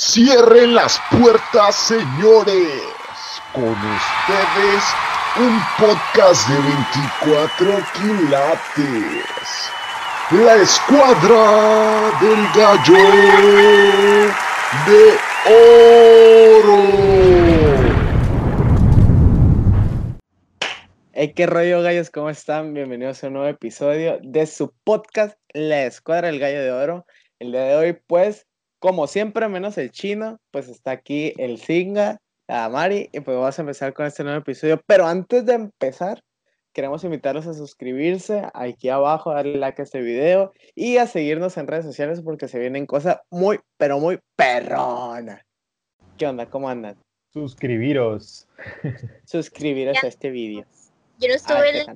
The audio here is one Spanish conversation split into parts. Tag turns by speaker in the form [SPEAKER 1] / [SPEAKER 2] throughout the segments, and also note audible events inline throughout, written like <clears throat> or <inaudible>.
[SPEAKER 1] Cierren las puertas, señores. Con ustedes, un podcast de 24 quilates. La escuadra del gallo de oro.
[SPEAKER 2] Hey, qué rollo, gallos, ¿cómo están? Bienvenidos a un nuevo episodio de su podcast, La Escuadra del Gallo de Oro. El día de hoy, pues, como siempre, menos el chino, pues está aquí el Singa, la Mari, y pues vamos a empezar con este nuevo episodio. Pero antes de empezar, queremos invitarlos a suscribirse aquí abajo, darle like a este video y a seguirnos en redes sociales porque se vienen cosas muy, pero muy perronas. ¿Qué onda? ¿Cómo andan?
[SPEAKER 3] Suscribiros. <laughs>
[SPEAKER 2] Suscribiros a este video.
[SPEAKER 4] Yo no estuve el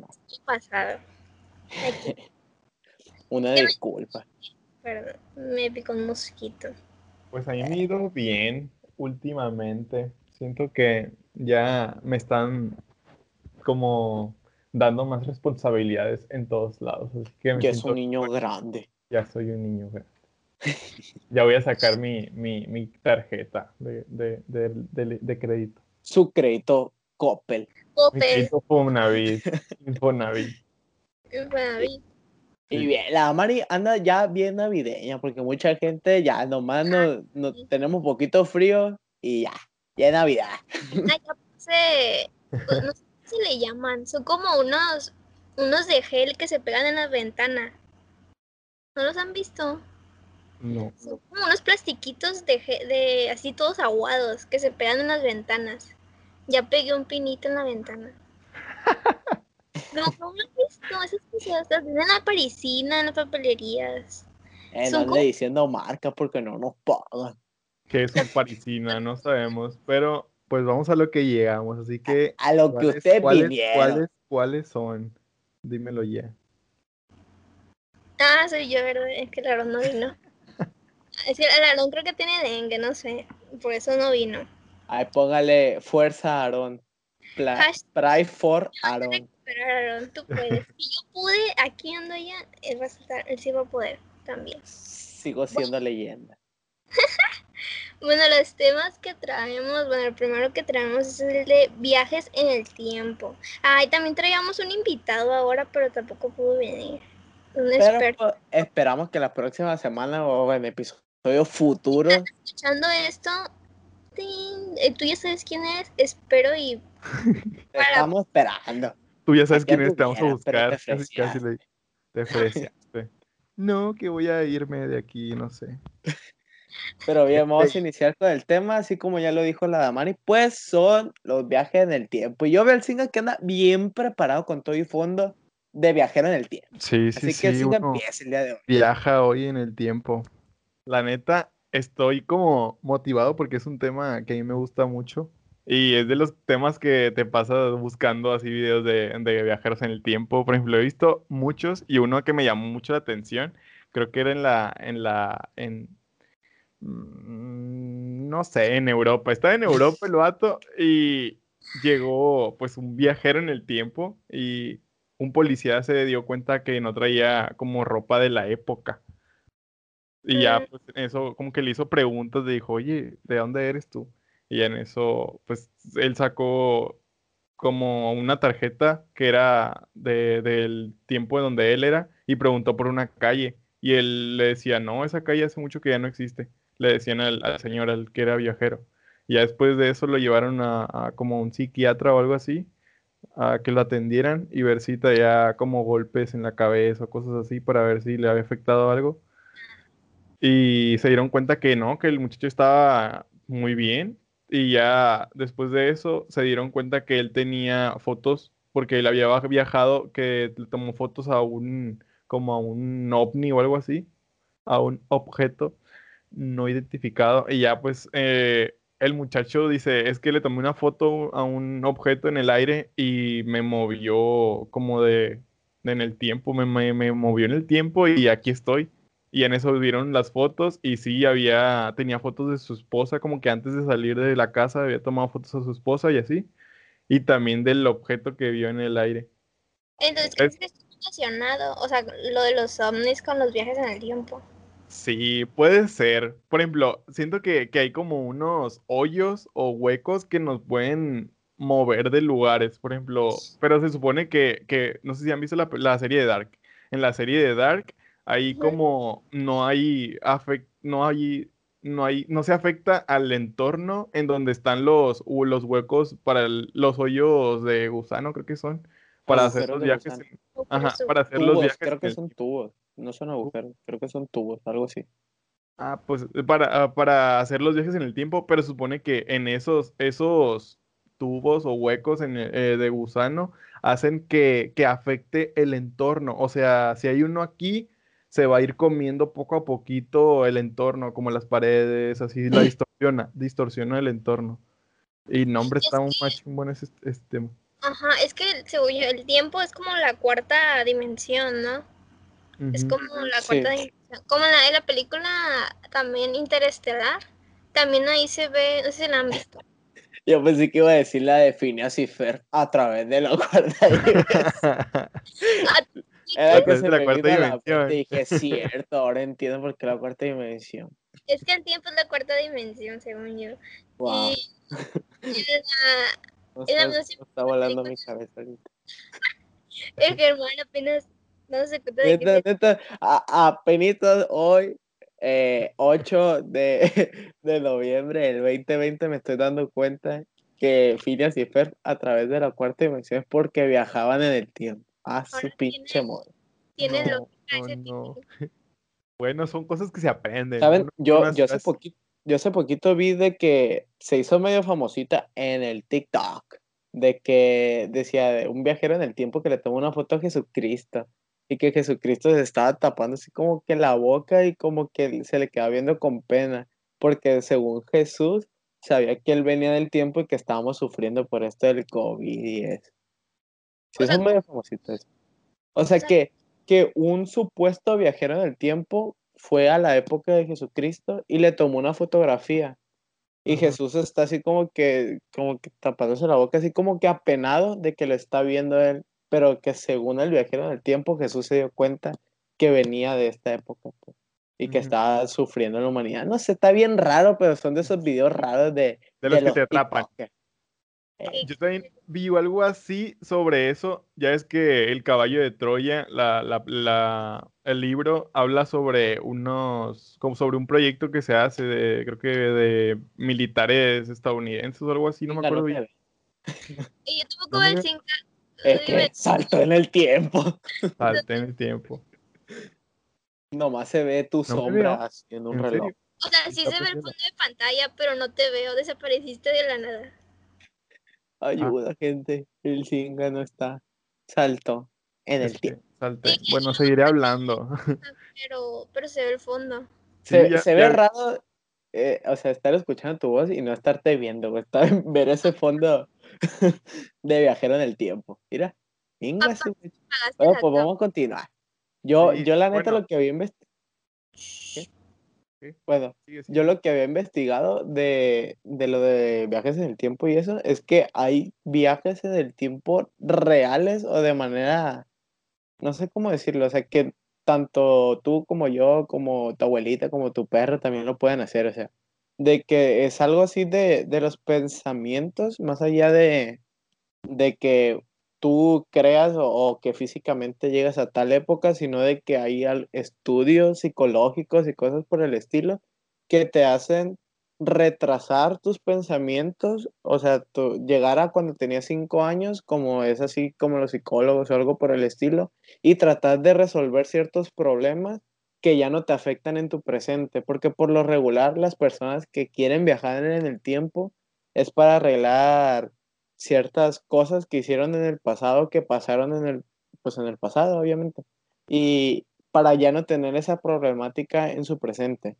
[SPEAKER 4] pasado. <laughs> Aquí,
[SPEAKER 2] Una disculpa.
[SPEAKER 4] Perdón, me picó un mosquito.
[SPEAKER 3] Pues a mí me ha ido bien últimamente. Siento que ya me están como dando más responsabilidades en todos lados. Así que me
[SPEAKER 2] Ya es un niño
[SPEAKER 3] que
[SPEAKER 2] grande.
[SPEAKER 3] ya soy un niño grande. Ya voy a sacar mi, mi, mi tarjeta de, de, de, de- de crédito.
[SPEAKER 2] Su crédito Coppel.
[SPEAKER 3] Mi
[SPEAKER 4] Coppel,
[SPEAKER 3] crédito Fonavit. Infonavit.
[SPEAKER 4] Infonavit.
[SPEAKER 2] Y bien, la Mari anda ya bien navideña, porque mucha gente ya nomás no, no tenemos poquito frío y ya, ya es Navidad.
[SPEAKER 4] Ay, <laughs> ya puse- pues, no sé si le llaman, son como unos, unos de gel que se pegan en la ventana. ¿No los han visto?
[SPEAKER 3] No.
[SPEAKER 4] Son como unos plastiquitos de, de así todos aguados que se pegan en las ventanas. Ya pegué un pinito en la ventana. <laughs> <laughs> No, no lo he visto, esas cosas las venden en la parisina, en las papelerías.
[SPEAKER 2] Eh, no
[SPEAKER 4] como-
[SPEAKER 2] diciendo marca porque no nos pagan.
[SPEAKER 3] Que es un parisina, no sabemos. Pero pues vamos a lo que llegamos. Así que.
[SPEAKER 2] A lo que
[SPEAKER 3] ¿cuáles-
[SPEAKER 2] ustedes
[SPEAKER 3] cuáles-
[SPEAKER 2] vinieron.
[SPEAKER 3] ¿Cuáles, cuáles son? Dímelo ya.
[SPEAKER 4] Ah, soy yo, ¿verdad? Es que el Aarón no vino. <laughs> Es que el Aarón creo que tiene dengue, no sé. Por eso no vino.
[SPEAKER 2] Ay, póngale fuerza Aarón. Pray for Aarón.
[SPEAKER 4] Pero Aarón, tú puedes. Si yo pude, aquí ando ya, él va a, estar- él sí va a poder también.
[SPEAKER 2] Sigo siendo leyenda. <laughs>
[SPEAKER 4] Bueno, los temas que traemos, bueno, el primero que traemos es el de viajes en el tiempo. Ay, también traíamos un invitado ahora, pero tampoco pudo venir. Un
[SPEAKER 2] Pero
[SPEAKER 4] experto.
[SPEAKER 2] pues, esperamos que la próxima semana o en episodio futuro
[SPEAKER 4] Escuchando esto. Eh, tú ya sabes quién es, espero y <laughs>
[SPEAKER 2] te estamos esperando.
[SPEAKER 3] Tú ya sabes quién es, te vamos a buscar. Casi, casi le te ofreciaste. No, que voy a irme de aquí, no sé. <laughs>
[SPEAKER 2] Pero bien, vamos a iniciar con el tema, así como ya lo dijo la Damari, pues son los viajes en el tiempo. Y yo veo al Singa que anda bien preparado con todo y fondo de viajero en el tiempo.
[SPEAKER 3] Sí, sí,
[SPEAKER 2] Así que el
[SPEAKER 3] sí.
[SPEAKER 2] Singa empieza el día de hoy.
[SPEAKER 3] viaja hoy en el tiempo. La neta, estoy como motivado porque es un tema que a mí me gusta mucho. Y es de los temas que te pasas buscando así videos de, de viajeros en el tiempo. Por ejemplo, he visto muchos y uno que me llamó mucho la atención, creo que era en la, en la, en, mm, no sé, en Europa. Estaba en <laughs> Europa el vato y llegó pues un viajero en el tiempo y un policía se dio cuenta que no traía como ropa de la época. Y ya, pues eso como que le hizo preguntas, le dijo, oye, ¿de dónde eres tú? Y en eso, pues él sacó como una tarjeta que era de, del tiempo en donde él era y preguntó por una calle. Y él le decía, no, esa calle hace mucho que ya no existe. Le decían al, señor, al que era viajero. Y ya después de eso lo llevaron a, a como un psiquiatra o algo así, a que lo atendieran y ver si traía como golpes en la cabeza o cosas así para ver si le había afectado algo. Y se dieron cuenta que no, que el muchacho estaba muy bien. Y ya después de eso se dieron cuenta que él tenía fotos, porque él había viajado, que le tomó fotos a un, como a un ovni o algo así, a un objeto no identificado. Y ya pues eh, el muchacho dice, es que le tomé una foto a un objeto en el aire y me movió como de, en el tiempo, me, me movió en el tiempo y aquí estoy. Y en eso vieron las fotos y sí, había, tenía fotos de su esposa, como que antes de salir de la casa había tomado fotos a su esposa y así. Y también del objeto que vio en el aire.
[SPEAKER 4] Entonces, ¿crees que está relacionado? O sea, lo de los ovnis con los viajes en el tiempo.
[SPEAKER 3] Sí, puede ser. Por ejemplo, siento que, que hay como unos hoyos o huecos que nos pueden mover de lugares, por ejemplo, pero se supone que, que no sé si han visto la, la serie de Dark. En la serie de Dark, ahí como no hay, afec- no hay, no hay, no se afecta al entorno en donde están los, los huecos para el- los hoyos de gusano, creo que son, para hacer los viajes, en- ajá, para hacer los viajes
[SPEAKER 2] creo que son tubos. No son agujeros, creo que son tubos, algo así.
[SPEAKER 3] Ah, pues eh, para, ah, para hacer los viajes en el tiempo, pero supone que en esos, esos tubos o huecos en el- eh, de gusano hacen que, que afecte el entorno. O sea, si hay uno aquí, se va a ir comiendo poco a poquito el entorno, como las paredes, así la <clears throat> distorsiona, distorsiona el entorno. Y no, hombre,
[SPEAKER 4] Es
[SPEAKER 3] está un
[SPEAKER 4] que-
[SPEAKER 3] más chingón ese, ese tema.
[SPEAKER 4] Ajá, es que según yo, el tiempo es como la cuarta dimensión, ¿no? Es como la
[SPEAKER 2] Sí.
[SPEAKER 4] cuarta dimensión. Como en la, en la película también Interestelar, también ahí se ve, no sé si la han visto. <laughs>
[SPEAKER 2] Yo pensé que iba a decir la de Phineas y Fer a través de la <laughs> cuarta dimensión. <laughs> Era
[SPEAKER 3] A
[SPEAKER 2] que
[SPEAKER 3] través
[SPEAKER 2] se
[SPEAKER 3] de la
[SPEAKER 2] me
[SPEAKER 3] cuarta
[SPEAKER 2] la
[SPEAKER 3] dimensión.
[SPEAKER 2] y dije, es <laughs> cierto, ahora entiendo por qué la cuarta dimensión.
[SPEAKER 4] Es que el tiempo es la cuarta dimensión, según yo.
[SPEAKER 2] Wow.
[SPEAKER 4] Y, <laughs> y la-
[SPEAKER 2] No
[SPEAKER 4] era
[SPEAKER 2] sé,
[SPEAKER 4] más
[SPEAKER 2] me está volando mi cabeza ahorita. <laughs>
[SPEAKER 4] el Germán apenas no se cuenta de que
[SPEAKER 2] Neta, a, apenitas hoy, eh, 8 de, de noviembre del 2020, me estoy dando cuenta que Phineas y Fer a través de la cuarta dimensión es porque viajaban en el tiempo. Ah, su
[SPEAKER 4] Ahora
[SPEAKER 2] pinche
[SPEAKER 4] tiene-
[SPEAKER 2] modo.
[SPEAKER 4] tiene
[SPEAKER 3] No,
[SPEAKER 4] lógica ese
[SPEAKER 3] no,
[SPEAKER 4] tipo. <laughs>
[SPEAKER 3] Bueno, son cosas que se aprenden.
[SPEAKER 2] ¿Saben? Yo, yo, hace poquito, yo hace poquito vi de que se hizo medio famosita en el TikTok, de que decía de un viajero en el tiempo que le tomó una foto a Jesucristo y que Jesucristo se estaba tapando así como que la boca y como que se le quedaba viendo con pena, porque según Jesús sabía que él venía del tiempo y que estábamos sufriendo por esto del COVID y eso. Sí,
[SPEAKER 4] O sea,
[SPEAKER 2] son medio famositos. eso. O sea
[SPEAKER 4] sea-
[SPEAKER 2] que, que un supuesto viajero en el tiempo fue a la época de Jesucristo y le tomó una fotografía. Y. Jesús está así como que, como que tapándose la boca, así como que apenado de que lo está viendo él, pero que según el viajero en el tiempo, Jesús se dio cuenta que venía de esta época pues, y que estaba sufriendo la humanidad. No sé, está bien raro, pero son de esos videos raros de,
[SPEAKER 3] De los que
[SPEAKER 2] los
[SPEAKER 3] te atrapan.
[SPEAKER 2] Eh,
[SPEAKER 3] Yo también vi algo así sobre eso. Ya es que El caballo de Troya, la, la- la- el libro, habla sobre unos, como sobre un proyecto que se hace de, creo que de militares estadounidenses o algo así, no me acuerdo bien. <laughs>
[SPEAKER 4] Y yo tampoco
[SPEAKER 3] No
[SPEAKER 4] veo
[SPEAKER 3] me
[SPEAKER 4] el
[SPEAKER 3] ve-
[SPEAKER 4] 5.
[SPEAKER 2] Es que saltó en el tiempo.
[SPEAKER 3] Salté en el tiempo.
[SPEAKER 2] Nomás se ve tu
[SPEAKER 3] No
[SPEAKER 2] sombra en un
[SPEAKER 3] ¿En
[SPEAKER 2] reloj.
[SPEAKER 3] serio?
[SPEAKER 4] O sea, sí se ve el fondo de pantalla, pero no te veo, desapareciste de la nada.
[SPEAKER 3] Ah.
[SPEAKER 2] Ayuda, gente. El Singa no está. Saltó en el tiempo.
[SPEAKER 3] Bueno, seguiré hablando. <laughs>
[SPEAKER 4] Pero, pero se ve el fondo.
[SPEAKER 3] Sí,
[SPEAKER 2] Se,
[SPEAKER 3] ya-
[SPEAKER 2] se ve
[SPEAKER 3] ya-
[SPEAKER 2] raro, eh, o sea, estar escuchando tu voz y no estarte viendo. Estar, ver ese fondo <laughs> de viajero en el tiempo. Mira. Su-
[SPEAKER 4] Pagaste
[SPEAKER 2] Bueno, pues vamos a continuar. Yo,
[SPEAKER 3] Sí,
[SPEAKER 2] yo la neta
[SPEAKER 3] bueno.
[SPEAKER 2] lo que había investigado.
[SPEAKER 3] Sí.
[SPEAKER 2] Bueno,
[SPEAKER 3] Sigue, sigue.
[SPEAKER 2] yo lo que había investigado de, de lo de viajes en el tiempo y eso es que hay viajes en el tiempo reales o de manera, no sé cómo decirlo, o sea, que tanto tú como yo, como tu abuelita, como tu perro también lo pueden hacer, o sea, de que es algo así de, de los pensamientos, más allá de, de que tú creas o, que físicamente llegas a tal época, sino de que hay estudios psicológicos y cosas por el estilo que te hacen retrasar tus pensamientos, o sea, llegar a cuando tenías cinco años, como es así como los psicólogos o algo por el estilo, y tratar de resolver ciertos problemas que ya no te afectan en tu presente, porque por lo regular las personas que quieren viajar en el tiempo es para arreglar ciertas cosas que hicieron en el pasado, que pasaron en el, pues en el pasado, obviamente, y para ya no tener esa problemática en su presente.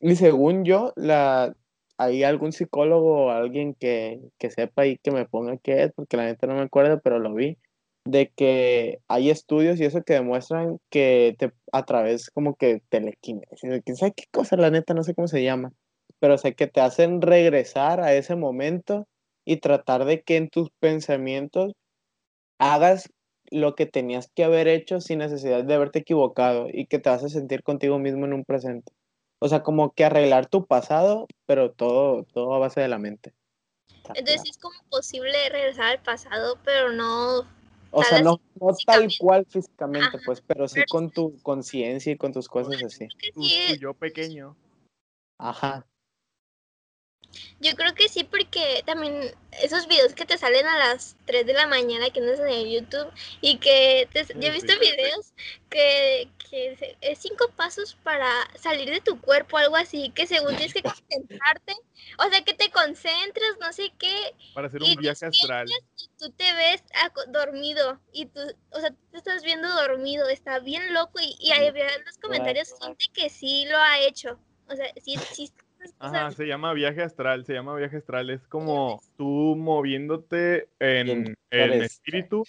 [SPEAKER 2] Y según yo, la, hay algún psicólogo o alguien que, que sepa y que me ponga qué es, porque la neta no me acuerdo, pero lo vi, de que hay estudios y eso que demuestran que a través como que telequinesis, quién sabe qué cosa, la neta no sé cómo se llama, pero sé que te hacen regresar a ese momento y tratar de que en tus pensamientos hagas lo que tenías que haber hecho sin necesidad de haberte equivocado y que te vas a sentir contigo mismo en un presente. O sea, como que arreglar tu pasado, pero todo, todo a base de la mente.
[SPEAKER 4] Entonces es como posible regresar al pasado, pero no
[SPEAKER 2] o sea, no, no tal cual físicamente,
[SPEAKER 4] Ajá,
[SPEAKER 2] pues, pero sí
[SPEAKER 4] pero
[SPEAKER 2] con tu conciencia y con tus cosas así.
[SPEAKER 4] sí,
[SPEAKER 3] yo pequeño.
[SPEAKER 2] Ajá.
[SPEAKER 4] Yo creo que sí, porque también esos videos que te salen a las 3 de la mañana que andas en el YouTube y que te, yo he visto
[SPEAKER 3] sí.
[SPEAKER 4] videos que, que es cinco pasos para salir de tu cuerpo, algo así, que según tienes que concentrarte, o sea, que te concentras, no sé qué,
[SPEAKER 3] Para hacer
[SPEAKER 4] Y
[SPEAKER 3] un viaje astral.
[SPEAKER 4] y tú te ves dormido y tú, o sea, tú te estás viendo dormido, está bien loco y, y ahí en los comentarios gente que sí lo ha hecho, o sea, sí, sí, o sea,
[SPEAKER 3] Ajá, se llama viaje astral, se llama viaje astral. Es como tú moviéndote en, en espíritu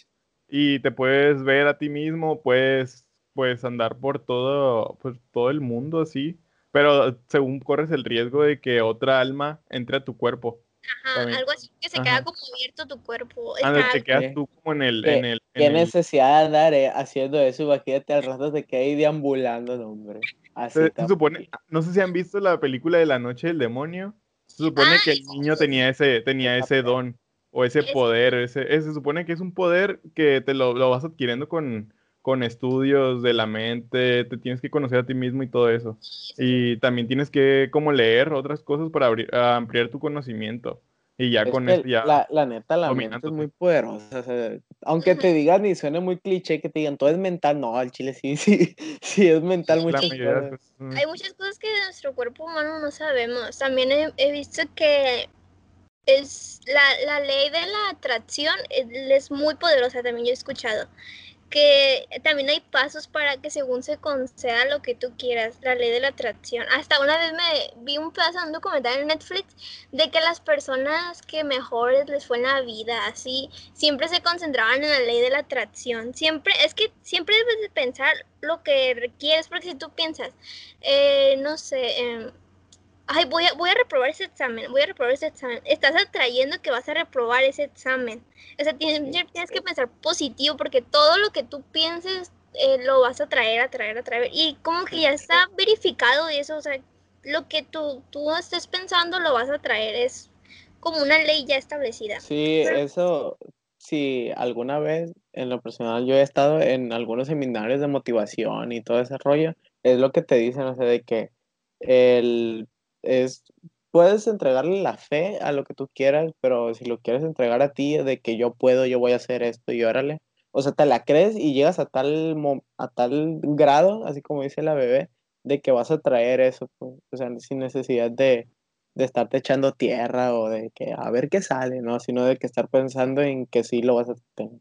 [SPEAKER 3] y te puedes ver a ti mismo, puedes, puedes andar por todo, pues, todo el mundo así, pero según corres el riesgo de que otra alma entre a tu cuerpo.
[SPEAKER 4] Ajá,
[SPEAKER 3] También.
[SPEAKER 4] algo así que se
[SPEAKER 3] Ajá.
[SPEAKER 4] queda como abierto tu cuerpo.
[SPEAKER 3] Anda,
[SPEAKER 4] Está
[SPEAKER 3] te quedas tú como en el,
[SPEAKER 2] ¿Qué-
[SPEAKER 3] en el, en
[SPEAKER 2] ¿Qué
[SPEAKER 3] el-
[SPEAKER 2] necesidad de andar eh, haciendo eso? Imagínate al rato te quedas ahí deambulando, no, hombre. Así
[SPEAKER 3] Se, supone, no sé si han visto la película de la noche del demonio. Se supone
[SPEAKER 4] Ah,
[SPEAKER 3] que el niño tenía ese, tenía ese don o ese
[SPEAKER 4] Es-
[SPEAKER 3] poder. Ese, ese- se supone que es un poder que te lo, lo vas adquiriendo con, con estudios de la mente, te tienes que conocer a ti mismo y todo eso. Y también tienes que como leer otras cosas para abrir- ampliar tu conocimiento. Y ya
[SPEAKER 2] Es
[SPEAKER 3] con
[SPEAKER 2] que
[SPEAKER 3] eso ya.
[SPEAKER 2] la, la neta, la mente es muy poderosa. o sea, aunque te <laughs> digan y suene muy cliché que te digan todo es mental, no, al chile sí, <laughs> sí, sí es mental muchas cosas.
[SPEAKER 3] mm,
[SPEAKER 4] Hay muchas cosas que de nuestro cuerpo humano no sabemos. También he, he visto que es la, la ley de la atracción es, es muy poderosa, también yo he escuchado. Que también hay pasos para que según se conceda lo que tú quieras, la ley de la atracción. Hasta una vez me vi un pedazo de un documental en Netflix de que las personas que mejor les fue en la vida, así, siempre se concentraban en la ley de la atracción. Siempre, es que siempre debes de pensar lo que requieres, porque si tú piensas, eh, no sé, em, ay, voy a, voy a reprobar ese examen, voy a reprobar ese examen, estás atrayendo que vas a reprobar ese examen. O sea, tienes, tienes que pensar positivo, porque todo lo que tú pienses eh, lo vas a traer, a traer, a traer. Y como que ya está verificado eso, o sea, lo que tú, tú estés pensando lo vas a traer, es como una ley ya establecida.
[SPEAKER 2] Sí, eso, si alguna vez en lo personal yo he estado en algunos seminarios de motivación y todo ese rollo, es lo que te dicen, o sea, de que el, es, puedes entregarle la fe a lo que tú quieras, pero si lo quieres entregar a ti, de que yo puedo, yo voy a hacer esto y órale, o sea, te la crees y llegas a tal, mo- a tal grado, así como dice la bebé, de que vas a traer eso, pues, o sea, sin necesidad de, de estarte echando tierra o de que a ver qué sale, ¿no? Sino de que estar pensando en que sí lo vas a tener.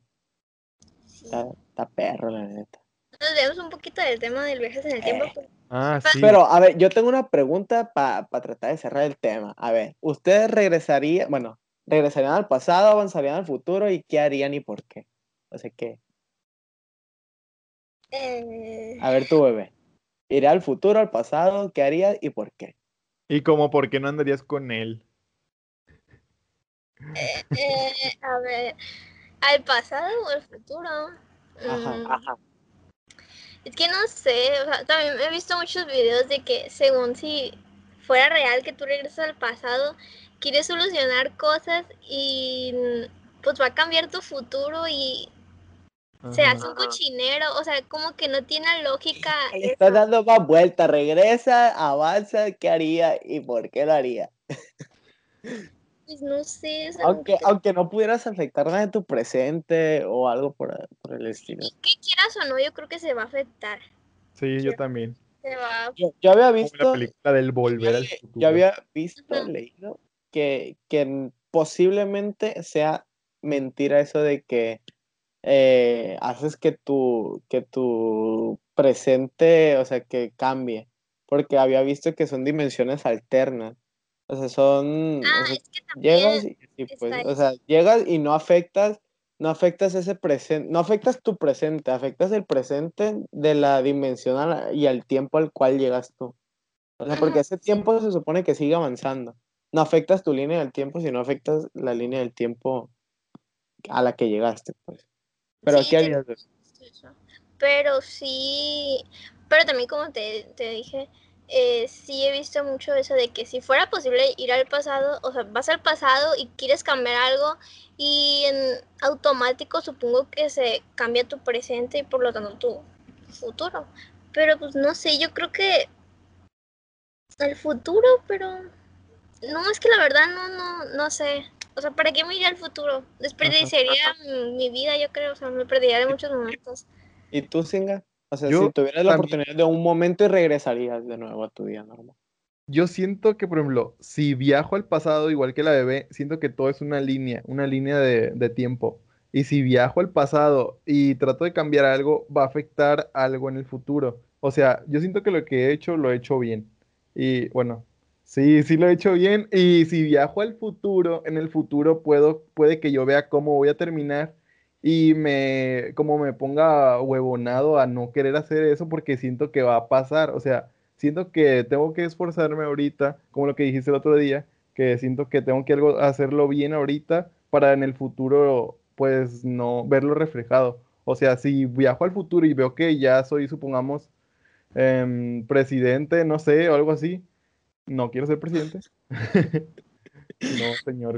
[SPEAKER 4] Sí.
[SPEAKER 2] Está, está perro, la neta.
[SPEAKER 4] Nos vemos un poquito del tema del viajes en el.
[SPEAKER 2] Eh.
[SPEAKER 4] pero-
[SPEAKER 3] Ah, sí.
[SPEAKER 2] Pero, a ver, yo tengo una pregunta para tratar de cerrar el tema. A ver, ¿ustedes regresarían, bueno, regresarían al pasado, avanzarían al futuro y qué harían y por qué? O sea, ¿qué?
[SPEAKER 4] Eh,
[SPEAKER 2] A ver, tu bebé. ¿Iría al futuro, al pasado? ¿Qué harías y por qué?
[SPEAKER 3] Y como, ¿por qué no andarías con él?
[SPEAKER 4] eh, a ver, ¿al pasado o al futuro?
[SPEAKER 2] Ajá.
[SPEAKER 4] Mm, Es que no sé, o sea, también he visto muchos videos de que según si fuera real que tú regresas al pasado, quieres solucionar cosas y mm, pues va a cambiar tu futuro y se hace un cochinero, o sea, como que no tiene lógica
[SPEAKER 2] estás dando más vueltas, regresa, avanza, ¿qué haría y por qué lo haría? <laughs>
[SPEAKER 4] Pues no sé,
[SPEAKER 2] Aunque, aunque no pudieras afectar nada de tu presente o algo por, por el estilo.
[SPEAKER 4] que quieras o no, yo creo que se va a afectar.
[SPEAKER 3] Sí, yo también.
[SPEAKER 4] Se va a...
[SPEAKER 2] Yo, yo había
[SPEAKER 3] Como la
[SPEAKER 2] visto,
[SPEAKER 3] película del volver al futuro.
[SPEAKER 2] yo había visto, leído que, que posiblemente sea mentira eso de que eh, haces que tu, que tu presente, o sea, que cambie. Porque había visto que son dimensiones alternas. O sea, son. o
[SPEAKER 4] Ah,
[SPEAKER 2] sea,
[SPEAKER 4] es que
[SPEAKER 2] llegas
[SPEAKER 4] también,
[SPEAKER 2] y, y, pues, o sea, llegas y no afectas, no afectas ese presente, no afectas tu presente, afectas el presente de la dimensión la- y al tiempo al cual llegas tú. O sea, porque ese tiempo se supone que sigue avanzando. No afectas tu línea del tiempo, sino afectas la línea del tiempo a la que llegaste, pues. Pero
[SPEAKER 4] Sí,
[SPEAKER 2] ¿qué harías?
[SPEAKER 4] Pero sí, pero también como te, te dije, eh, sí he visto mucho eso de que si fuera posible ir al pasado, o sea, vas al pasado y quieres cambiar algo y en automático supongo que se cambia tu presente y por lo tanto tu futuro. Pero pues no sé, yo creo que el futuro, pero no, es que la verdad no, no, no sé. O sea, ¿para qué me iría al futuro? Desperdiciaría mi vida, yo creo, o sea, me perdería de muchos momentos.
[SPEAKER 2] ¿Y tú, Singa? O sea,
[SPEAKER 3] Yo
[SPEAKER 2] si tuvieras la
[SPEAKER 3] también-
[SPEAKER 2] oportunidad de un momento y regresarías de nuevo a tu vida normal.
[SPEAKER 3] Yo siento que, por ejemplo, si viajo al pasado igual que la bebé, siento que todo es una línea, una línea de, de tiempo. Y si viajo al pasado y trato de cambiar algo, va a afectar algo en el futuro. O sea, yo siento que lo que he hecho, lo he hecho bien. Y bueno, sí, sí lo he hecho bien. Y si viajo al futuro, en el futuro puedo, puede que yo vea cómo voy a terminar y me, como me ponga huevonado a no querer hacer eso porque siento que va a pasar. O sea, siento que tengo que esforzarme ahorita, como lo que dijiste el otro día, que siento que tengo que algo, hacerlo bien ahorita para en el futuro, pues, no verlo reflejado. O sea, si viajo al futuro y veo que ya soy, supongamos, em, presidente, no sé, o algo así, no quiero ser presidente. <laughs> No, señor.